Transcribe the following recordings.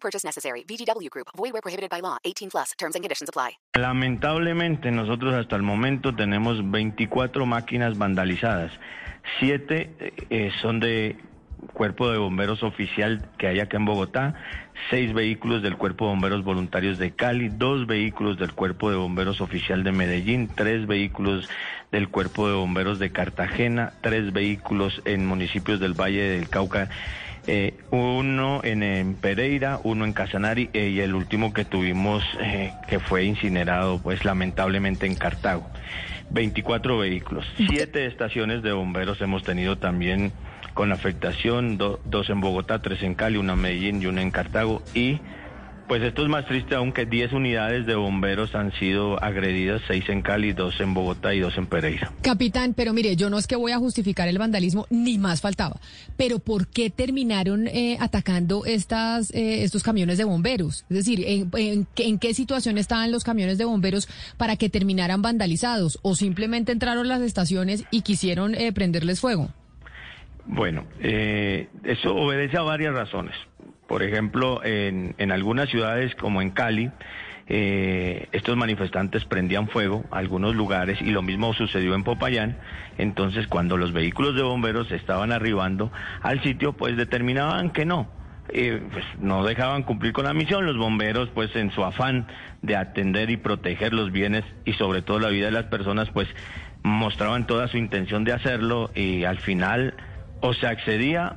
Purchase necessary. Group. Prohibited by law. 18 plus. Terms and conditions apply. Lamentablemente nosotros hasta el momento tenemos 24 máquinas vandalizadas. Siete eh, son de cuerpo de bomberos oficial que hay acá en Bogotá, seis vehículos del cuerpo de bomberos voluntarios de Cali, dos vehículos del cuerpo de bomberos oficial de Medellín, tres vehículos del cuerpo de bomberos de Cartagena, tres vehículos en municipios del Valle del Cauca. Eh, uno en, en, Pereira, uno en Casanari eh, y el último que tuvimos eh, que fue incinerado pues lamentablemente en Cartago. 24 vehículos, siete estaciones de bomberos hemos tenido también con afectación, do, dos en Bogotá, tres en Cali, una en Medellín y una en Cartago y pues esto es más triste aún que 10 unidades de bomberos han sido agredidas, seis en Cali, dos en Bogotá y dos en Pereira. Capitán, pero mire, yo no es que voy a justificar el vandalismo, ni más faltaba. Pero ¿por qué terminaron eh, atacando estas, eh, estos camiones de bomberos? Es decir, ¿en, en, ¿en, qué situación estaban los camiones de bomberos para que terminaran vandalizados? ¿O simplemente entraron las estaciones y quisieron eh, prenderles fuego? Bueno, eso obedece a varias razones. Por ejemplo, en, en algunas ciudades como en Cali, eh, estos manifestantes prendían fuego a algunos lugares y lo mismo sucedió en Popayán. Entonces, cuando los vehículos de bomberos estaban arribando al sitio, pues determinaban que no. Eh, pues no dejaban cumplir con la misión. Los bomberos, pues en su afán de atender y proteger los bienes y sobre todo la vida de las personas, pues mostraban toda su intención de hacerlo y al final o se accedía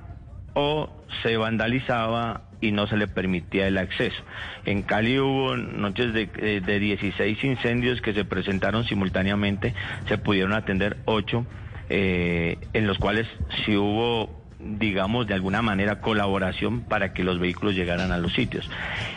o se vandalizaba y no se le permitía el acceso. En Cali hubo noches de, de 16 incendios que se presentaron simultáneamente, se pudieron atender 8, eh, en los cuales sí hubo digamos, de alguna manera colaboración para que los vehículos llegaran a los sitios.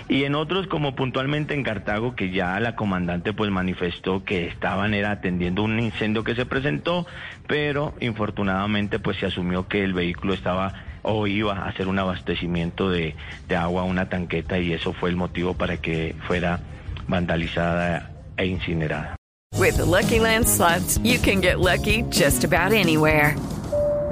Y en otros, como puntualmente en Cartago, que ya la comandante pues manifestó que estaban era atendiendo un incendio que se presentó, pero infortunadamente pues se asumió que el vehículo estaba o iba a hacer un abastecimiento de, de agua a una tanqueta y eso fue el motivo para que fuera vandalizada e incinerada. With the Lucky Land slots, you can get lucky just about anywhere.